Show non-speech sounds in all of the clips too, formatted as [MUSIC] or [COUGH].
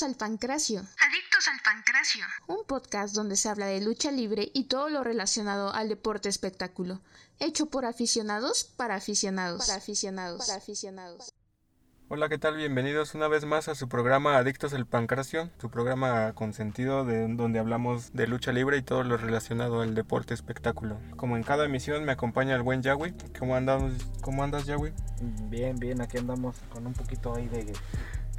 Adictos al Pancracio. Adictos al Pancracio. Un podcast donde se habla de lucha libre y todo lo relacionado al deporte espectáculo. Hecho por aficionados para aficionados. Para aficionados. Para aficionados. Hola, ¿qué tal? Bienvenidos una vez más a su programa Adictos al Pancracio, su programa con sentido de donde hablamos de lucha libre y todo lo relacionado al deporte espectáculo. Como en cada emisión me acompaña el buen Yahweh. ¿Cómo andamos? ¿Cómo andas, Yahweh? Bien, bien, aquí andamos con un poquito ahí de,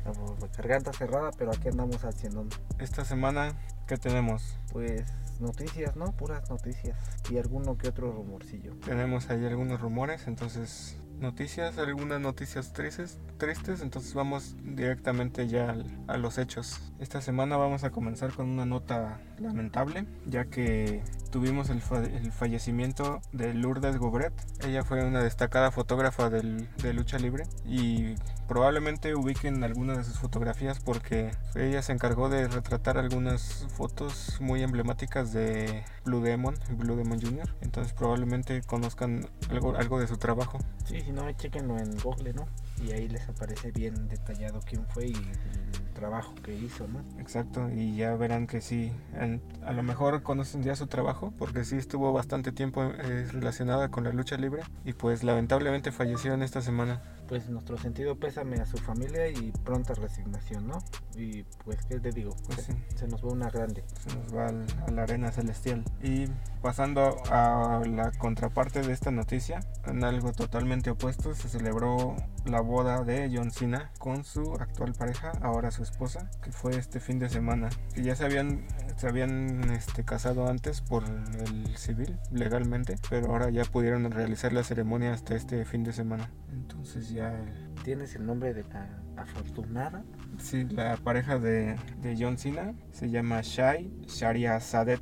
de garganta cerrada, pero aquí andamos haciendo. Esta semana, ¿qué tenemos? Pues noticias, ¿no? Puras noticias y alguno que otro rumorcillo. Tenemos ahí algunos rumores, entonces noticias, algunas noticias tristes, tristes, entonces vamos directamente ya a los hechos. Esta semana vamos a comenzar con una nota lamentable, ya que tuvimos el, el fallecimiento de Lourdes Gobret. Ella fue una destacada fotógrafa del, de lucha libre y probablemente ubiquen algunas de sus fotografías porque ella se encargó de retratar algunas fotos muy emblemáticas de Blue Demon, Blue Demon Jr. Entonces probablemente conozcan algo, algo de su trabajo. Sí, no, chequenlo en Google, ¿no? Y ahí les aparece bien detallado quién fue y el trabajo que hizo, ¿no? Exacto, y ya verán que sí, a lo mejor conocen ya su trabajo, porque sí estuvo bastante tiempo eh, relacionada con la lucha libre y pues lamentablemente falleció en esta semana pues nuestro sentido pésame a su familia y pronta resignación, ¿no? Y pues, ¿qué te digo? Pues sí. Se nos va una grande. Se nos va a la arena celestial. Y pasando a la contraparte de esta noticia, en algo totalmente opuesto, se celebró la boda de John Cena con su actual pareja, ahora su esposa, que fue este fin de semana. Que ya se habían, se habían este, casado antes por el civil, legalmente, pero ahora ya pudieron realizar la ceremonia hasta este fin de semana. Entonces ya ¿Tienes el nombre de la afortunada? Sí, la pareja de, de John Cena se llama Shai Sharia Sadet.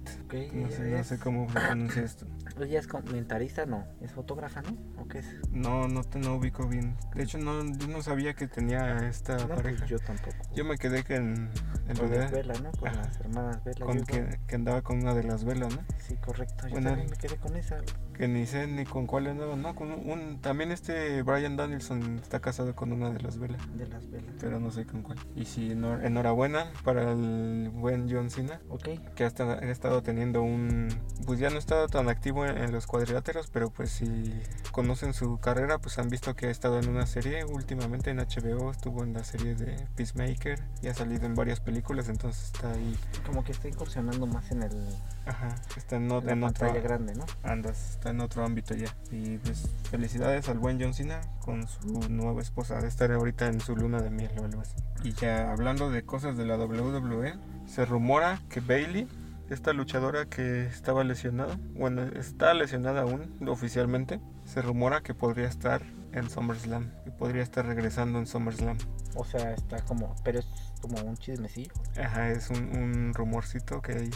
no, sé, no, sé, cómo pronuncia esto. ¿Ella es comentarista? No. ¿Es fotógrafa, no? ¿O qué es? No, no te no ubico bien. De hecho, no, yo no sabía que tenía esta no, pues pareja. yo tampoco. Yo me quedé que en... en con las velas, ¿no? Con Ajá. las hermanas Vela. Con que, que, andaba con una de las velas, ¿no? Sí, correcto. Yo bueno, también me quedé con esa. Que ni sé ni con cuál andaba, ¿no? Con un, también este Brian Danielson está casado con una de las velas. De las velas. Pero no sé con cuál. Y sí, enhorabuena para el buen John Cena. Ok. Que ha estado, ha estado teniendo un... Pues ya no ha estado tan activo en, en los cuadriláteros, pero pues si conocen su carrera, pues han visto que ha estado en una serie últimamente en HBO, estuvo en la serie de Peacemaker y ha salido en varias películas, entonces está ahí. Como que está incursionando más en el... Ajá, está en, no, en, en otro... grande, ¿no? Andas, está en otro ámbito ya. Y pues felicidades al buen John Cena con su nueva esposa, de estar ahorita en su luna de miel o algo así. Y ya hablando de cosas de la WWE, se rumora que Bailey esta luchadora que estaba lesionada, bueno, está lesionada aún oficialmente, se rumora que podría estar en SummerSlam, que podría estar regresando en SummerSlam. O sea, está como, pero como un chismecillo. Ajá, es un, rumorcito que hay,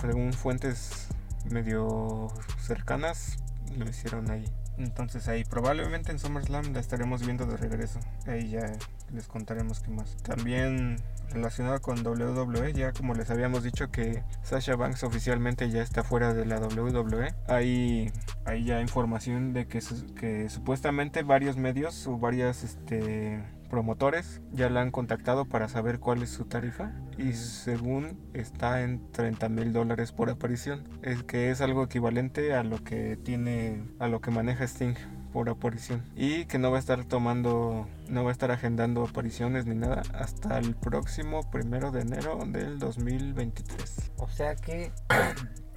según fuentes medio cercanas, lo hicieron ahí. Entonces ahí probablemente en SummerSlam la estaremos viendo de regreso. Ahí ya les contaremos qué más. También relacionado con WWE, ya como les habíamos dicho que Sasha Banks oficialmente ya está fuera de la WWE. Hay, hay ya información de que, que supuestamente varios medios o varias este, promotores ya la han contactado para saber cuál es su tarifa y según está en 30 mil dólares por aparición, es que es algo equivalente a lo que tiene, a lo que maneja Sting por aparición. Y que no va a estar tomando no va a estar agendando apariciones ni nada hasta el próximo primero de enero del 2023 o sea que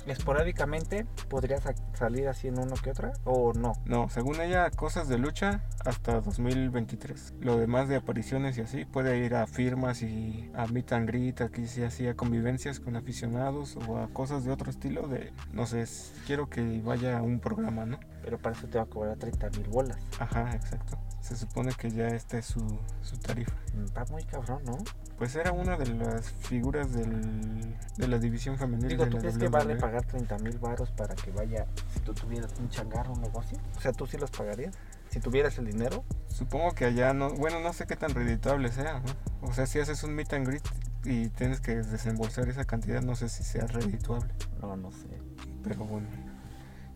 esporádicamente podría salir así en uno que otra o no no según ella cosas de lucha hasta 2023 lo demás de apariciones y así puede ir a firmas y a meet and greet aquí sí así a convivencias con aficionados o a cosas de otro estilo de no sé quiero que vaya a un programa no pero para eso te va a cobrar 30 mil bolas. Ajá, exacto. Se supone que ya esta es su, su tarifa. Va muy cabrón, ¿no? Pues era una de las figuras del, de la división femenil. Digo, de ¿tú la crees que vale pagar 30 mil baros para que vaya, si tú tuvieras un changarro, un negocio? O sea, ¿tú sí los pagarías? Si tuvieras el dinero. Supongo que allá no, bueno, no sé qué tan redituable sea, ¿no? O sea, si haces un meet and greet y tienes que desembolsar esa cantidad, no sé si sea redituable. No, no sé. Pero bueno.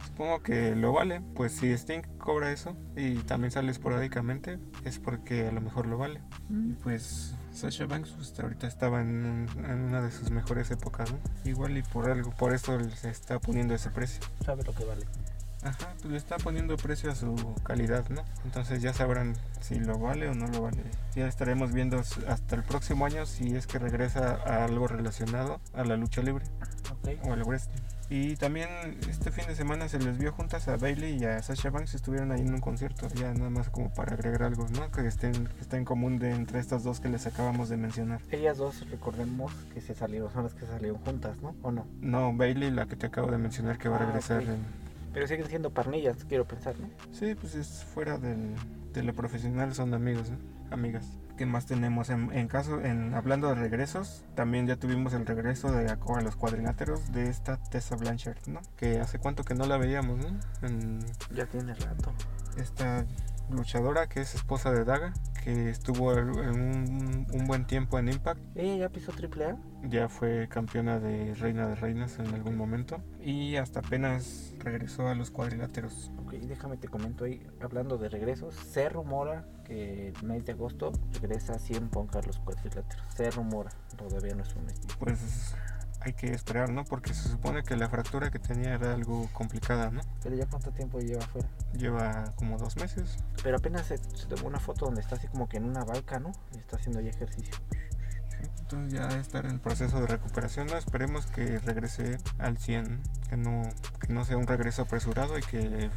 Supongo que lo vale, pues si Sting cobra eso y también sale esporádicamente, es porque a lo mejor lo vale. Y pues Sasha Banks pues, ahorita estaba en, en una de sus mejores épocas, ¿no? Igual y por algo, por eso se está poniendo ese precio. Sabe lo que vale. Ajá, pues le está poniendo precio a su calidad, ¿no? Entonces ya sabrán si lo vale o no lo vale. Ya estaremos viendo hasta el próximo año si es que regresa a algo relacionado a la lucha libre Ok. o al wrestling. Y también este fin de semana se les vio juntas a Bailey y a Sasha Banks, estuvieron ahí en un concierto, ya nada más como para agregar algo, ¿no? Que estén, que está en común de entre estas dos que les acabamos de mencionar. Ellas dos, recordemos que se salieron, son las que salieron juntas, ¿no? ¿O no? No, Bailey, la que te acabo de mencionar que va a Ah, regresar en, Pero siguen siendo parnillas, quiero pensar, ¿no? Sí, pues es fuera del, de lo profesional, son amigos, ¿no? amigas. ¿Qué más tenemos? En, en caso, en hablando de regresos, también ya tuvimos el regreso de a, a los cuadriláteros de esta Tessa Blanchard, ¿no? Que hace cuánto que no la veíamos, ¿no? En Ya tiene rato. esta luchadora que es esposa de Daga, que estuvo en un, un buen tiempo en Impact, ¿Ella ya pisó triple A? ya fue campeona de Reina de Reinas en algún momento y hasta apenas regresó a los cuadriláteros. Ok, déjame te comento ahí, hablando de regresos, se rumora que el mes de agosto regresa 100 Punk a los cuadriláteros. Se rumora, todavía no es un hecho. pues hay que esperar, ¿no? Porque se supone que la fractura que tenía era algo complicada, ¿no? Pero ya cuánto tiempo lleva afuera. Lleva como dos meses. Pero apenas se, se tomó una foto donde está así como que en una balca, ¿no? Y está haciendo ya ejercicio. ¿sí? Entonces ya está en el proceso de recuperación, ¿no? Esperemos que regrese al 100, que no, que no sea un regreso apresurado y que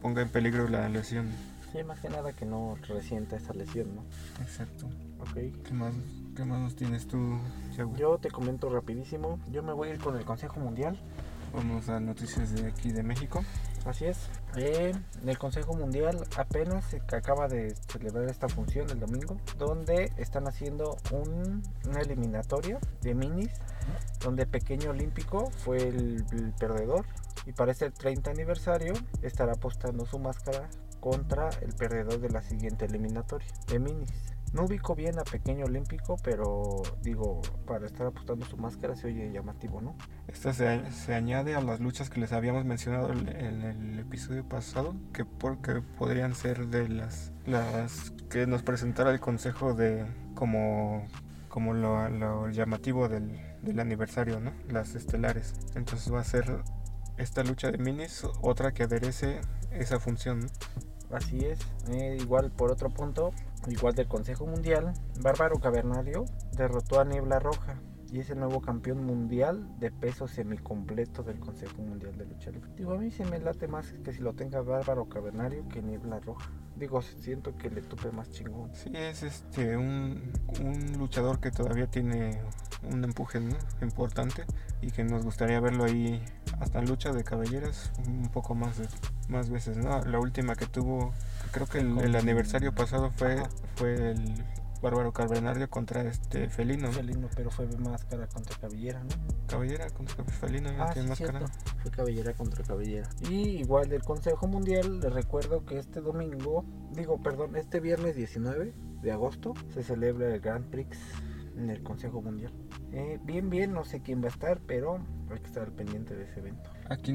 ponga en peligro la lesión. Sí, más que nada que no resienta esa lesión, ¿no? Exacto. Ok. ¿Qué más, qué más nos tienes tú, Thiago? Yo te comento rapidísimo, yo me voy a ir con el Consejo Mundial. Vamos a noticias de aquí de México. Así es. Eh, el Consejo Mundial apenas se acaba de celebrar esta función el domingo, donde están haciendo un- una eliminatoria de minis, donde Pequeño Olímpico fue el, el perdedor y para este 30 aniversario estará apostando su máscara contra el perdedor de la siguiente eliminatoria de minis. No ubico bien a Pequeño Olímpico, pero digo, para estar apostando su máscara se oye llamativo, ¿no? Esta se, se añade a las luchas que les habíamos mencionado en el episodio pasado, que porque podrían ser de las, las que nos presentara el consejo de como, como lo, lo llamativo del, del aniversario, ¿no? Las estelares. Entonces va a ser esta lucha de minis, otra que aderece esa función, ¿no? Así es. Eh, igual por otro punto, igual del Consejo Mundial, Bárbaro Cavernario derrotó a Niebla Roja y es el nuevo campeón mundial de peso semicompleto del Consejo Mundial de Lucha Libre. Digo, a mí se me late más que si lo tenga Bárbaro Cavernario que Niebla Roja. Digo, siento que le tupe más chingón. Sí, es este un, un luchador que todavía tiene un empuje ¿no? importante y que nos gustaría verlo ahí hasta lucha de caballeras un poco más de- más veces, ¿no? La última que tuvo, creo que el, el aniversario pasado fue Ajá. fue el Bárbaro Carvenario contra este Felino, ¿no? Felino, pero fue máscara contra cabellera, ¿no? Cabellera contra Felino, Ah, tiene sí, máscara. Fue cabellera contra cabellera. Y igual del Consejo Mundial, les recuerdo que este domingo, digo, perdón, este viernes 19 de agosto se celebra el Grand Prix en el Consejo Mundial. Eh, bien, bien, no sé quién va a estar, pero hay que estar pendiente de ese evento. Aquí,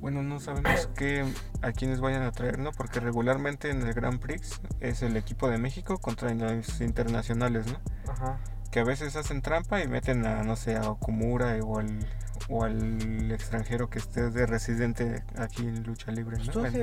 bueno, no sabemos qué, a quiénes vayan a traer, ¿no? Porque regularmente en el Grand Prix es el equipo de México contra los internacionales, ¿no? Ajá. que a veces hacen trampa y meten a, no sé, a Okumura o al, o al extranjero que esté de residente aquí en lucha libre. Pues ¿no? tú Bueno,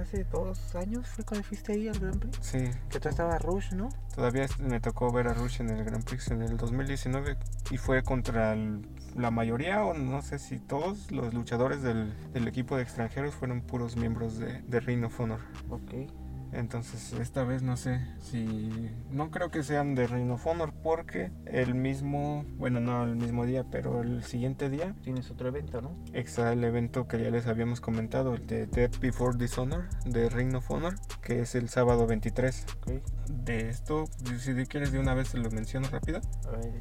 hace, dos años fue cuando fuiste ahí al Grand Prix. sí, Que tú estabas Rush, ¿no? todavía me tocó ver a Rush en el Grand Prix en el 2019 y fue contra el- la mayoría o no sé si todos los luchadores del, equipo de extranjeros fueron puros miembros de, de Ring of Honor. Ok. Entonces, esta vez no sé si. No creo que sean de Ring of Honor, porque el mismo. Bueno, no el mismo día, pero el siguiente día Tienes otro evento, ¿no? está el evento que ya les habíamos comentado, el de Death Before Dishonor, de Ring of Honor, que es el sábado 23. Ok. De esto, si quieres, de una vez se lo menciono rápido. A ver.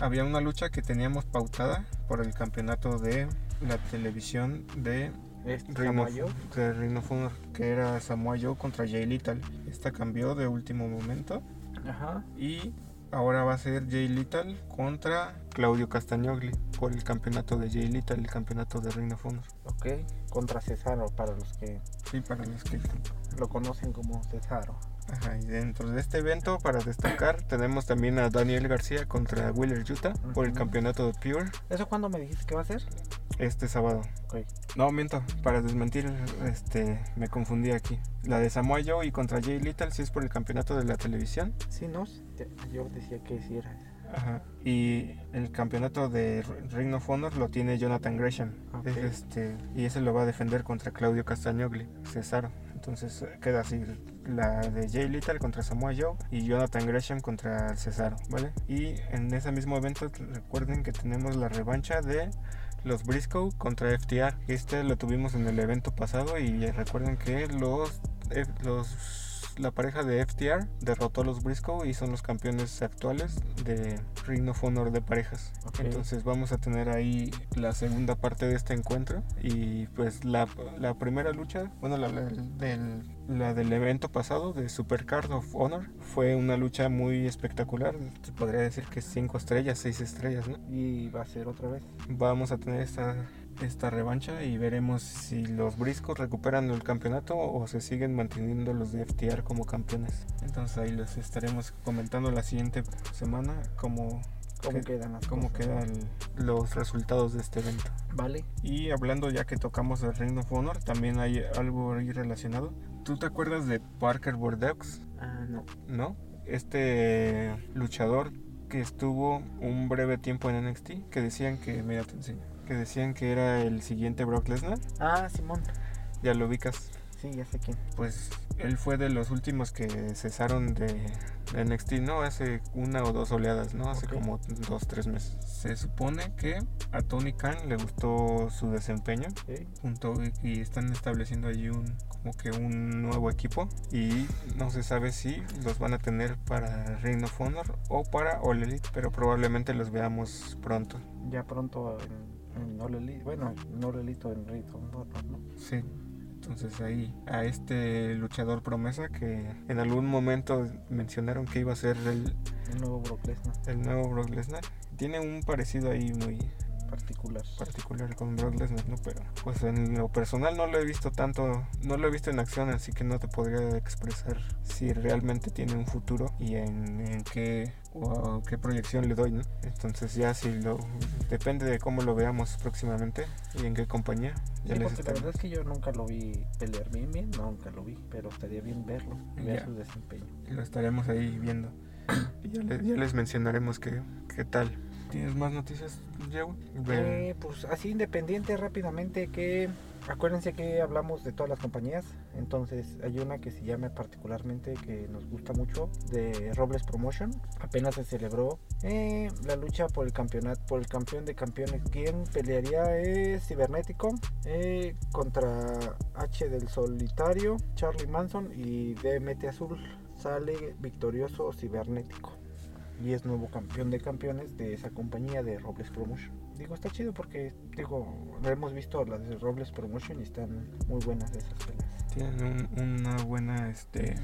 Había una lucha que teníamos pautada por el campeonato de la televisión de Este of Honor, que era Samoa Joe contra Jay Lethal. Esta cambió de último momento Ajá. y ahora va a ser Jay Little contra Claudio Castagnoli por el campeonato de Jay Little, el campeonato de Reino Honor. Ok, contra Cesaro, para los que Sí, para los que lo conocen como Cesaro. Ajá, y dentro de este evento, para destacar, tenemos también a Daniel García contra Wheeler Utah por el campeonato de Pure ¿Eso cuándo me dijiste que va a ser? este sábado. Ok. No, miento, para desmentir, este, me confundí aquí. La de Samoa Joe y contra Jay Little sí es por el campeonato de la televisión. Sí, ¿no? Yo decía que sí era. Ajá. Y el campeonato de Ring of Honor lo tiene Jonathan Gresham. Ok. Es este, y ese lo va a defender contra Claudio Castagnoli, Cesaro. Entonces queda así la de Jay Little contra Samoa Joe y Jonathan Gresham contra Cesaro, ¿vale? Y en ese mismo evento recuerden que tenemos la revancha de los Briscoe contra FTR. Este lo tuvimos en el evento pasado y recuerden que los, eh, los la pareja de FTR derrotó a los Briscoe y son los campeones actuales de Ring of Honor de parejas. Entonces vamos a tener ahí la segunda parte de este encuentro y pues la, la primera lucha, bueno la, la- del, la del evento pasado de Supercard of Honor fue una lucha muy espectacular, se podría decir que 5 estrellas, 6 estrellas, ¿no? Y va a ser otra vez. Vamos a tener esta, esta revancha y veremos si los Briscos recuperan el campeonato o se siguen manteniendo los de FTR como campeones. Entonces ahí les estaremos comentando la siguiente semana cómo, ¿Cómo quedan las cómo cosas? quedan los resultados de este evento. Vale. Y hablando ya que tocamos el Ring of Honor, también hay algo ahí relacionado. ¿Tú te acuerdas de Parker Bordeaux? Ah, no. ¿No? Este luchador que estuvo un breve tiempo en NXT, que decían que, mira, te enseño, que decían que era el siguiente Brock Lesnar, Ah, Simón. ya lo ubicas. Sí, ya sé quién. Pues él fue de los últimos que cesaron de, de NXT, ¿no? Hace una o dos oleadas, ¿no? Hace como dos, tres meses. Se supone que a Tony Khan le gustó su desempeño Sí. junto y están estableciendo allí un como que un nuevo equipo y no se sabe si los van a tener para Ring of Honor o para All Elite, pero probablemente los veamos pronto. Ya pronto en, Elite. Bueno, en All Elite o en of Honor, ¿no? Sí. Entonces ahí a este luchador promesa que en algún momento mencionaron que iba a ser el, El nuevo Brock Lesnar el nuevo Brock Lesnar. Tiene un parecido ahí muy particular. particular con Brock Lesnar, ¿no? Pero pues en lo personal no lo he visto tanto, no lo he visto en acción, así que no te podría expresar si realmente tiene un futuro y en, en qué o qué proyección le doy, ¿no? Entonces ya si lo depende de cómo lo veamos próximamente y en qué compañía. Ya Sí, les porque la verdad es que yo nunca lo vi pelear bien, bien, nunca lo vi, pero estaría bien verlo ver Ya. su desempeño. lo estaremos ahí viendo. [CLEARS THROAT] Y ya, le- ya les mencionaremos qué, qué tal. ¿Tienes más noticias? Ve- Eh, pues así independiente rápidamente que acuérdense que hablamos de todas las compañías, entonces hay una que se llama particularmente que nos gusta mucho de Robles Promotion. Apenas se celebró eh, la lucha por el campeonato, por el campeón de campeones. Quien pelearía es Cibernético eh, contra H del Solitario, Charlie Manson y DMT Azul. Sale victorioso Cibernético y es nuevo campeón de campeones de esa compañía de Robles Promotion. Digo, está chido porque, digo, hemos visto las de Robles Promotion y están muy buenas esas peleas. Tienen un- una buena, este.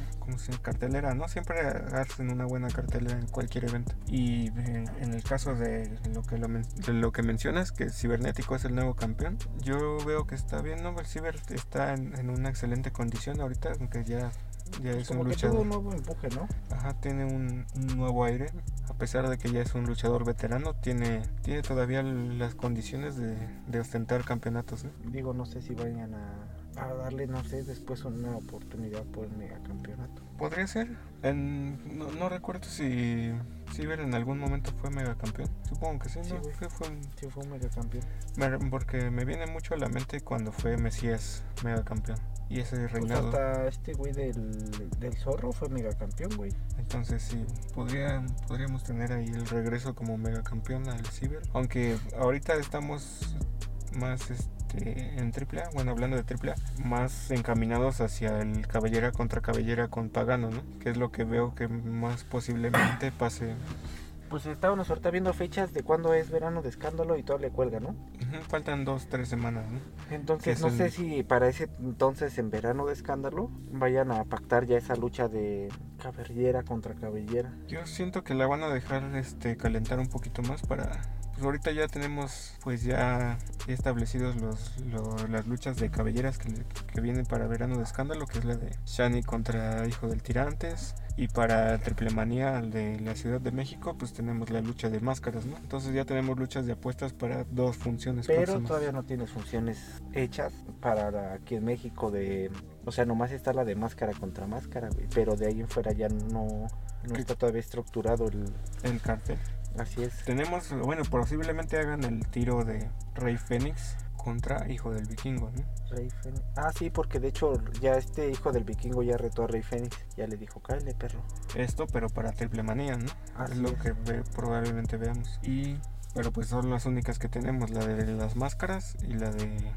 Cartelera, ¿no? Siempre hacen una buena cartelera en cualquier evento. Y eh, en el caso de lo que lo, lo que mencionas, que Cibernético es el nuevo campeón, yo veo que está bien, ¿no? El Ciber está en, en una excelente condición ahorita, aunque ya, ya Pues es un que tuvo luchador. un nuevo empuje, ¿no? Ajá, tiene un, un nuevo aire. A pesar de que ya es un luchador veterano, tiene, tiene todavía las condiciones de, de ostentar campeonatos, ¿no? Digo, no sé si vayan a, a darle, no sé, después una oportunidad por el megacampeonato. Podría ser. En- no, no recuerdo si Ciber en algún momento fue megacampeón. Supongo que sí, Sí, ¿no? güey. Fue- fue un- Sí, fue un megacampeón. me- porque me viene mucho a la mente cuando fue Mesías megacampeón. Y ese Pues reinado. hasta este güey del, del zorro fue megacampeón, güey. Entonces sí, podría, podríamos tener ahí el regreso como megacampeón al Ciber. Aunque ahorita estamos más este, en AAA, bueno hablando de AAA, más encaminados hacia el cabellera contra cabellera con Pagano, ¿no? Que es lo que veo que más posiblemente pase Pues estábamos ahorita viendo fechas de cuándo es verano de escándalo y todo le cuelga, ¿no? Faltan dos, tres semanas, ¿no? Entonces es no el- sé si para ese entonces en verano de escándalo vayan a pactar ya esa lucha de cabellera contra cabellera. Yo siento que la van a dejar este calentar un poquito más para pues ahorita ya tenemos pues ya establecidos los, lo- las luchas de cabelleras que, que vienen para verano de escándalo, que es la de Shani contra Hijo del Tirantes y para Triple Manía de la Ciudad de México pues tenemos la lucha de máscaras, ¿no? Entonces ya tenemos luchas de apuestas para dos funciones Pero próximas. todavía no tiene funciones hechas para aquí en México de... O sea, nomás está la de máscara contra máscara, güey. Pero de ahí en fuera ya no, no está todavía estructurado el... el cartel. Así es. Tenemos, bueno, posiblemente hagan el tiro de Rey Fénix contra Hijo del Vikingo, ¿no? Rey Fénix. Ah, sí, porque de hecho ya este hijo del vikingo ya retó a Rey Fénix. Ya le dijo, cállate, perro. Esto, pero para Triple Manía, ¿no? Así es lo es. que ve- probablemente veamos. Y, pero pues son las únicas que tenemos, la de las máscaras y la de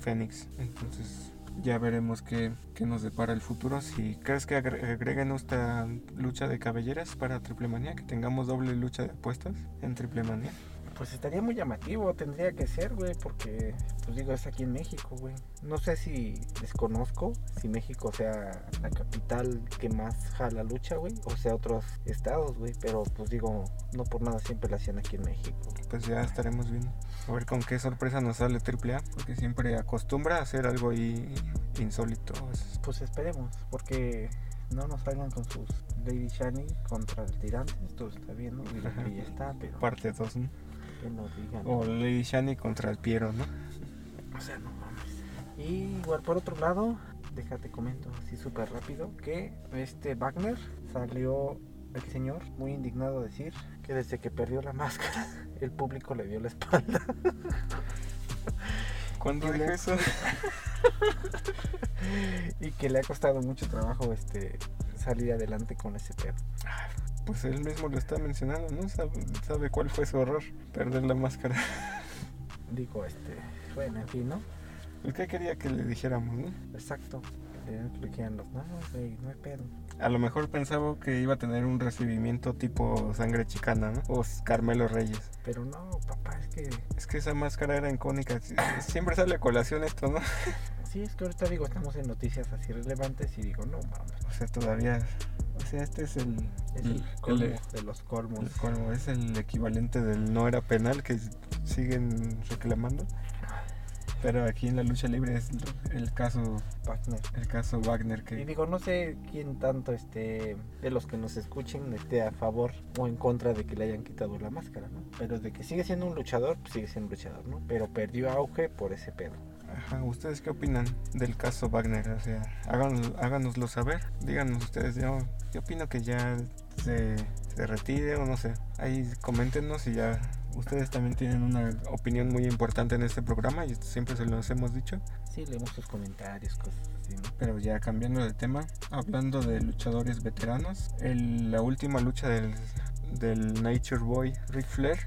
Fénix. Entonces ya veremos qué, qué nos depara el futuro. Si crees que agre- agreguen esta lucha de cabelleras para Triple Manía, que tengamos doble lucha de apuestas en Triple Manía. Pues estaría muy llamativo, tendría que ser, güey, porque, pues digo, es aquí en México, güey. No sé si desconozco si México sea la capital que más jala lucha, güey, o sea otros estados, güey, pero pues digo, no por nada siempre la hacían aquí en México. Pues ya estaremos viendo. A ver con qué sorpresa nos sale Triple A, porque siempre acostumbra a hacer algo ahí insólito. Es- Pues esperemos, porque no nos salgan con sus Lady Shani contra el tirante, esto está bien, ¿no? Que ya [LAUGHS] está, pero Parte 2, ¿no? Que digan. O Lady Shani contra el Piero, ¿no? O sea, no mames. Y igual por otro lado, déjate comento así súper rápido que este Wagner salió el señor muy indignado a decir que desde que perdió la máscara [LAUGHS] el público le dio la espalda. [LAUGHS] ¿Cuándo dijo le- eso? [LAUGHS] y que le ha costado mucho trabajo este salir adelante con ese pedo. Pues él mismo lo está mencionando, ¿no? Sabe, sabe cuál fue su horror, perder la máscara. [LAUGHS] Digo, este, bueno, en fin, ¿no? Pues qué quería que le dijéramos, ¿no? Exacto. Le le quedan los no, güey, no hay pedo. A lo mejor pensaba que iba a tener un recibimiento tipo sangre chicana, ¿no? O Carmelo Reyes. Pero no, papá, es que Es que esa máscara era icónica. Sie- Siempre sale a colación esto, ¿no? sí, es que ahorita digo, estamos en noticias así relevantes y digo, no mames. O sea, todavía. O sea, este es el. Es el- el colmo el- de los colmo, es el equivalente del no era penal que siguen reclamando. Pero aquí en la lucha libre es el caso, Wagner. el caso Wagner Y que digo, no sé quién tanto este de los que nos escuchen esté a favor o en contra de que le hayan quitado la máscara, ¿no? Pero de que sigue siendo un luchador, pues sigue siendo un luchador, ¿no? Pero perdió auge por ese pedo. Ajá, ¿ustedes qué opinan del caso Wagner? O sea, háganos, háganoslo saber. Díganos ustedes, yo, yo opino que ya se, se retire o no sé. Ahí coméntenos y ya ustedes también tienen una opinión muy importante en este programa y siempre se los hemos dicho. Sí, leemos sus comentarios, cosas así, ¿no? Pero ya cambiando de tema, hablando de luchadores veteranos, el- la última lucha del, del Nature Boy Ric Flair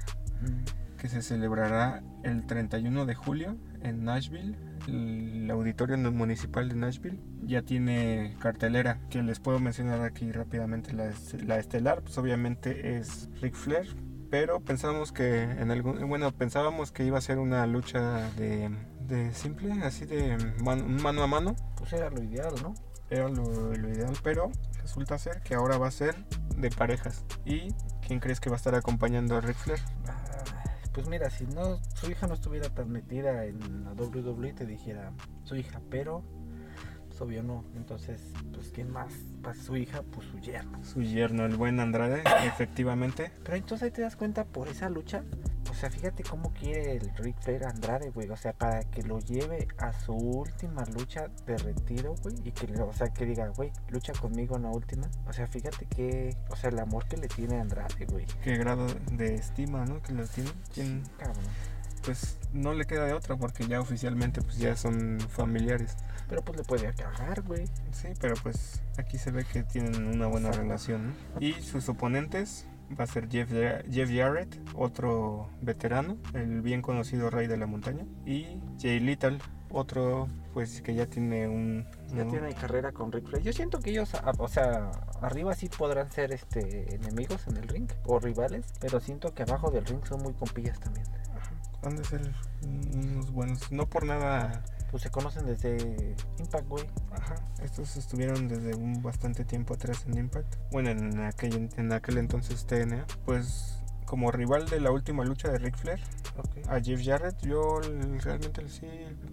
que se celebrará el 31 de julio en Nashville. El auditorio municipal de Nashville ya tiene cartelera que les puedo mencionar aquí rápidamente. La, la estelar, pues obviamente es Ric Flair, pero pensamos que en algún, bueno, pensábamos que iba a ser una lucha de, de simple, así de man- mano a mano. Pues era lo ideal, ¿no? Era lo, lo ideal, pero resulta ser que ahora va a ser de parejas. ¿Y quién crees que va a estar acompañando a Ric Flair? Pues mira, si no su hija no estuviera tan metida en la WWE te dijera su hija, pero pues obvio no. Entonces, pues quién más para su hija, pues su yerno. Su yerno, el buen Andrade, [COUGHS] efectivamente. Pero entonces ahí te das cuenta por esa lucha. O sea, fíjate cómo quiere el Ric Flair Andrade, güey. O sea, para que lo lleve a su última lucha de retiro, güey. Y que, le- o sea, que diga, güey, lucha conmigo en la última. O sea, fíjate que, o sea, el amor que le tiene a Andrade, güey. Qué grado de estima, ¿no? Que lo tiene. ¿Quién? Cabrón. Pues no le queda de otra porque ya oficialmente pues ya son familiares. Pero pues le puede cagar, güey. Sí, pero pues aquí se ve que tienen una buena Exacto. relación. ¿no? Y sus oponentes va a ser Jeff, Jeff Jarrett, otro veterano, el bien conocido Rey de la Montaña, y Jay Little, otro pues que ya tiene un ya tiene carrera con Rick Flair. Yo siento que ellos, o sea, arriba sí podrán ser este enemigos en el ring o rivales, pero siento que abajo del ring son muy compillas también. Han de ser unos buenos, no por nada pues se conocen desde Impact, güey. Ajá. Estos estuvieron desde un bastante tiempo atrás en Impact. Bueno, en aquel, en aquel entonces TNA. Pues como rival de la última lucha de Ric Flair a Jeff Jarrett, yo realmente sí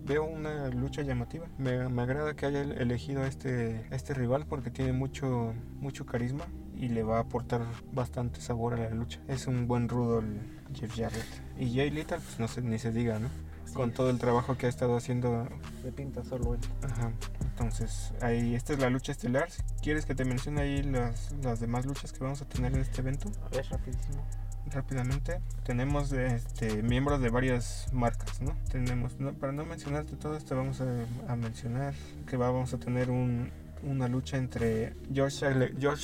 veo una lucha llamativa. Me, agrada que haya elegido a este, este rival porque tiene mucho, mucho carisma y le va a aportar bastante sabor a la lucha. Es un buen rudo el Jeff Jarrett. Y Jay Little, pues no sé, ni se diga, ¿no? Con todo el trabajo que ha estado haciendo. Se pinta solo él. Ajá. Entonces, ahí, esta es la lucha estelar. ¿Quieres que te mencione ahí las, las demás luchas que vamos a tener en este evento? A ver, rapidísimo rápidamente tenemos este, miembros de varias marcas no tenemos para no mencionarte todo esto vamos a, mencionar que vamos a tener un, una lucha entre George,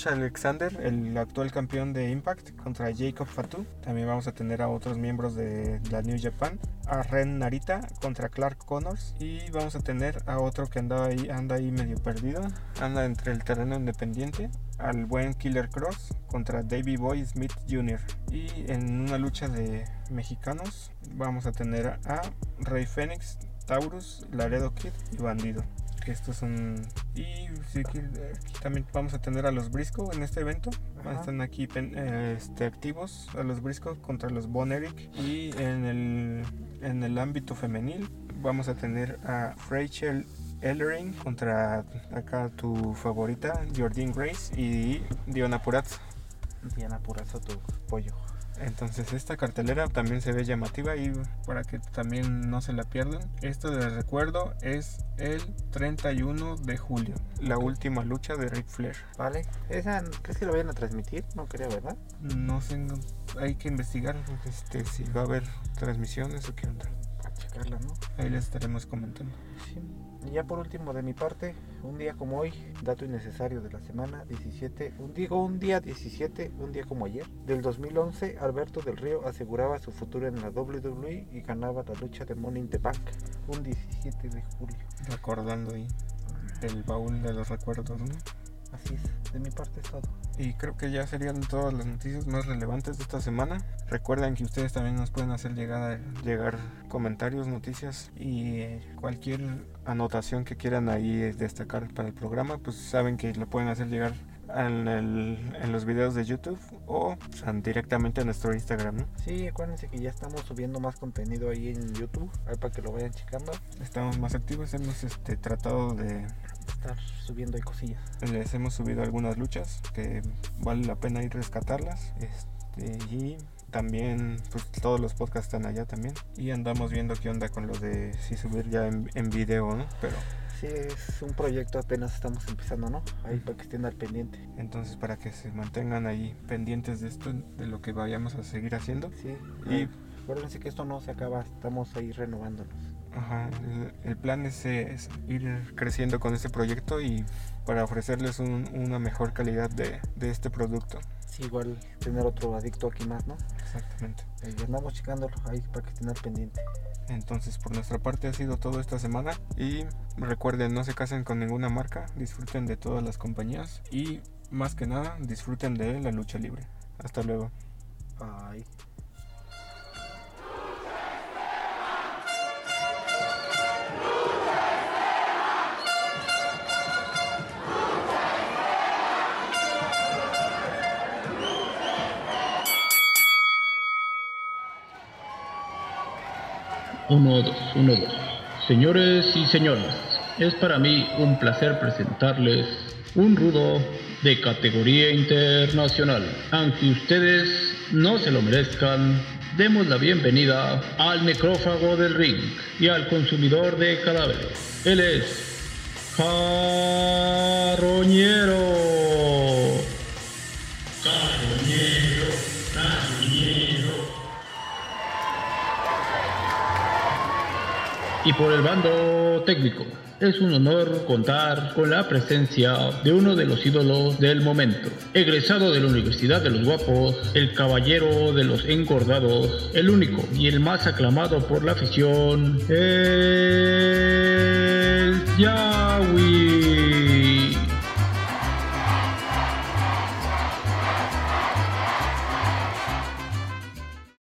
Alexander, el actual campeón de Impact, contra Jacob Fatu. También vamos a tener a otros miembros de la New Japan, a Ren Narita contra Clark Connors. Y vamos a tener a otro que anda ahí, anda ahí medio perdido, anda entre el terreno independiente al buen Killer Cross contra Davey Boy Smith Jr. Y en una lucha de mexicanos vamos a tener a Rey Fénix, Taurus, Laredo Kid y Bandido. Estos son. Y aquí, también vamos a tener a los Briscoe en este evento. Están aquí este, activos a los Briscoe contra los Bon Eric. Y en el, en el ámbito femenil vamos a tener a Rachel Ellering contra acá tu favorita, Jordine Grace y Diana Purazzo. Diana Purazzo, tu pollo. Entonces esta cartelera también se ve llamativa y para que también no se la pierdan. Esto de recuerdo es el 31 de julio, la última lucha de Ric Flair. Vale, ¿esa crees que lo vayan a transmitir? No creo, ¿verdad? No sé, hay que investigar este, si va a haber transmisiones o qué onda. A checarla, ¿no? Ahí les estaremos comentando. Sí. Y ya por último de mi parte, un día como hoy, dato innecesario de la semana 17, un, digo un día 17, un día como ayer, del 2011, Alberto del Río aseguraba su futuro en la WWE y ganaba la lucha de Money in the Bank, un 17 de julio. Recordando ahí el baúl de los recuerdos, ¿no? Así es, de mi parte es todo. Y creo que ya serían todas las noticias más relevantes de esta semana. Recuerden que ustedes también nos pueden hacer llegar, llegar comentarios, noticias y cualquier anotación que quieran ahí destacar para el programa, pues saben que lo pueden hacer llegar en, en, los videos de YouTube o directamente a nuestro Instagram. ¿no? Sí, acuérdense que ya estamos subiendo más contenido ahí en YouTube, ahí para que lo vayan checando. Estamos más activos, hemos este, tratado de estar subiendo ahí cosillas. Les hemos subido algunas luchas que vale la pena ir rescatarlas. Este, y también pues, todos los podcasts están allá también. Y andamos viendo qué onda con lo de si subir ya en, en video, ¿no? Pero sí es un proyecto apenas estamos empezando, ¿no? Ahí para que estén al pendiente. Entonces para que se mantengan ahí pendientes de esto, de lo que vayamos a seguir haciendo. Sí. Y acuérdense que esto no se acaba, estamos ahí renovándonos. Ajá, el, plan es, ir creciendo con este proyecto y para ofrecerles una mejor calidad de, de, este producto. Sí, igual tener otro adicto aquí más, ¿no? Exactamente. Ahí andamos checándolo ahí para que estén al pendiente. Entonces por nuestra parte ha sido todo esta semana y recuerden no se casen con ninguna marca, disfruten de todas las compañías y más que nada disfruten de la lucha libre. Hasta luego. Bye. Uno, dos, uno, dos. Señores y señoras, es para mí un placer presentarles un rudo de categoría internacional. Aunque ustedes no se lo merezcan, demos la bienvenida al necrófago del ring y al consumidor de cadáveres. Él es Carroñero. Y por el bando técnico, es un honor contar con la presencia de uno de los ídolos del momento. Egresado de la Universidad de los Guapos, el caballero de los engordados, el único y el más aclamado por la afición, el Yahweh.